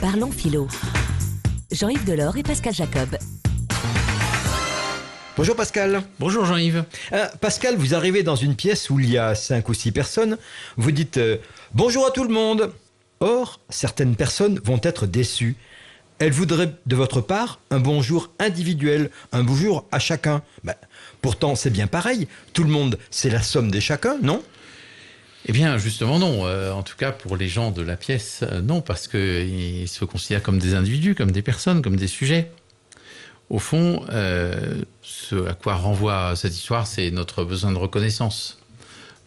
Parlons philo. Jean-Yves Delors et Pascal Jacob. Bonjour Pascal. Bonjour Jean-Yves. Euh, Pascal, vous arrivez dans une pièce où il y a cinq ou six personnes. Vous dites euh, bonjour à tout le monde. Or, certaines personnes vont être déçues. Elles voudraient de votre part un bonjour individuel, un bonjour à chacun. Ben, pourtant, c'est bien pareil. Tout le monde, c'est la somme des chacun, non? Eh bien, justement, non. Euh, en tout cas, pour les gens de la pièce, euh, non, parce qu'ils se considèrent comme des individus, comme des personnes, comme des sujets. Au fond, euh, ce à quoi renvoie cette histoire, c'est notre besoin de reconnaissance.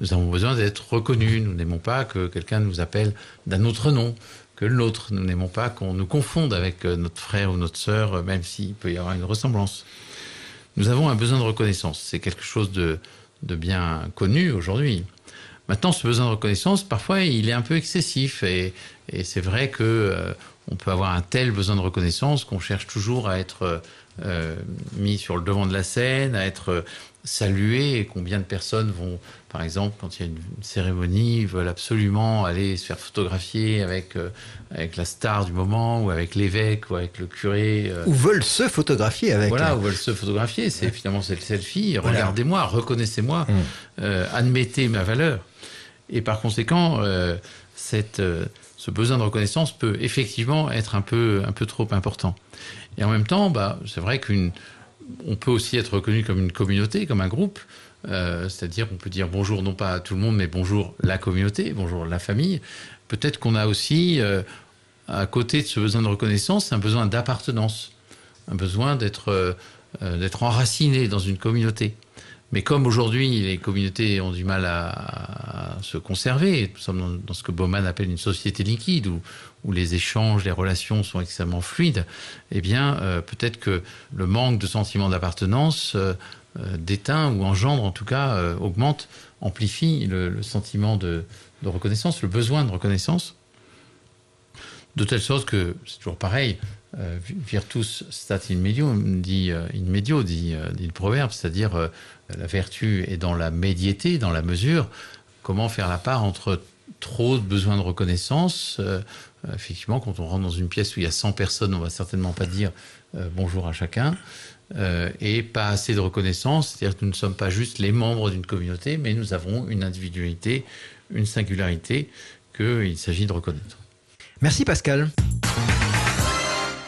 Nous avons besoin d'être reconnus. Nous n'aimons pas que quelqu'un nous appelle d'un autre nom que le nôtre. Nous n'aimons pas qu'on nous confonde avec notre frère ou notre sœur, même s'il peut y avoir une ressemblance. Nous avons un besoin de reconnaissance. C'est quelque chose de bien connu aujourd'hui. Maintenant, ce besoin de reconnaissance, parfois, il est un peu excessif. Et, c'est vrai que euh, on peut avoir un tel besoin de reconnaissance qu'on cherche toujours à être euh, mis sur le devant de la scène, à être salué. Et combien de personnes vont, par exemple, quand il y a une cérémonie, veulent absolument aller se faire photographier avec, euh, avec la star du moment, ou avec l'évêque, ou avec le curé. euh, Ou veulent se photographier avec voilà, ou veulent se photographier. C'est finalement c'est le selfie. Voilà. Regardez-moi, reconnaissez-moi, Mm. euh, admettez ma valeur. Et par conséquent, euh, cette, euh, ce besoin de reconnaissance peut effectivement être un peu, un peu trop important. Et en même temps, bah, c'est vrai qu'une, on peut aussi être reconnu comme une communauté, comme un groupe. Euh, c'est-à-dire, on peut dire bonjour non pas à tout le monde, mais bonjour la communauté, bonjour la famille. Peut-être qu'on a aussi, euh, à côté de ce besoin de reconnaissance, un besoin d'appartenance, un besoin d'être euh, d'être enraciné dans une communauté. Mais comme aujourd'hui les communautés ont du mal à se conserver, nous sommes dans, ce que Bauman appelle une société liquide, où, où les échanges, les relations sont extrêmement fluides, eh bien euh, peut-être que le manque de sentiment d'appartenance euh, euh, déteint ou engendre en tout cas, augmente, amplifie le, sentiment de, reconnaissance, le besoin de reconnaissance, de telle sorte que c'est toujours pareil, euh, virtus stat in medio, dit, in medio, dit, euh, dit le proverbe, c'est-à-dire la vertu est dans la médiété, dans la mesure. Comment faire la part entre trop de besoin de reconnaissance euh, Effectivement, quand on rentre dans une pièce où il y a 100 personnes, on va certainement pas dire euh, bonjour à chacun. euh, et pas assez de reconnaissance, c'est-à-dire que nous ne sommes pas juste les membres d'une communauté, mais nous avons une individualité, une singularité qu'il s'agit de reconnaître. Merci Pascal.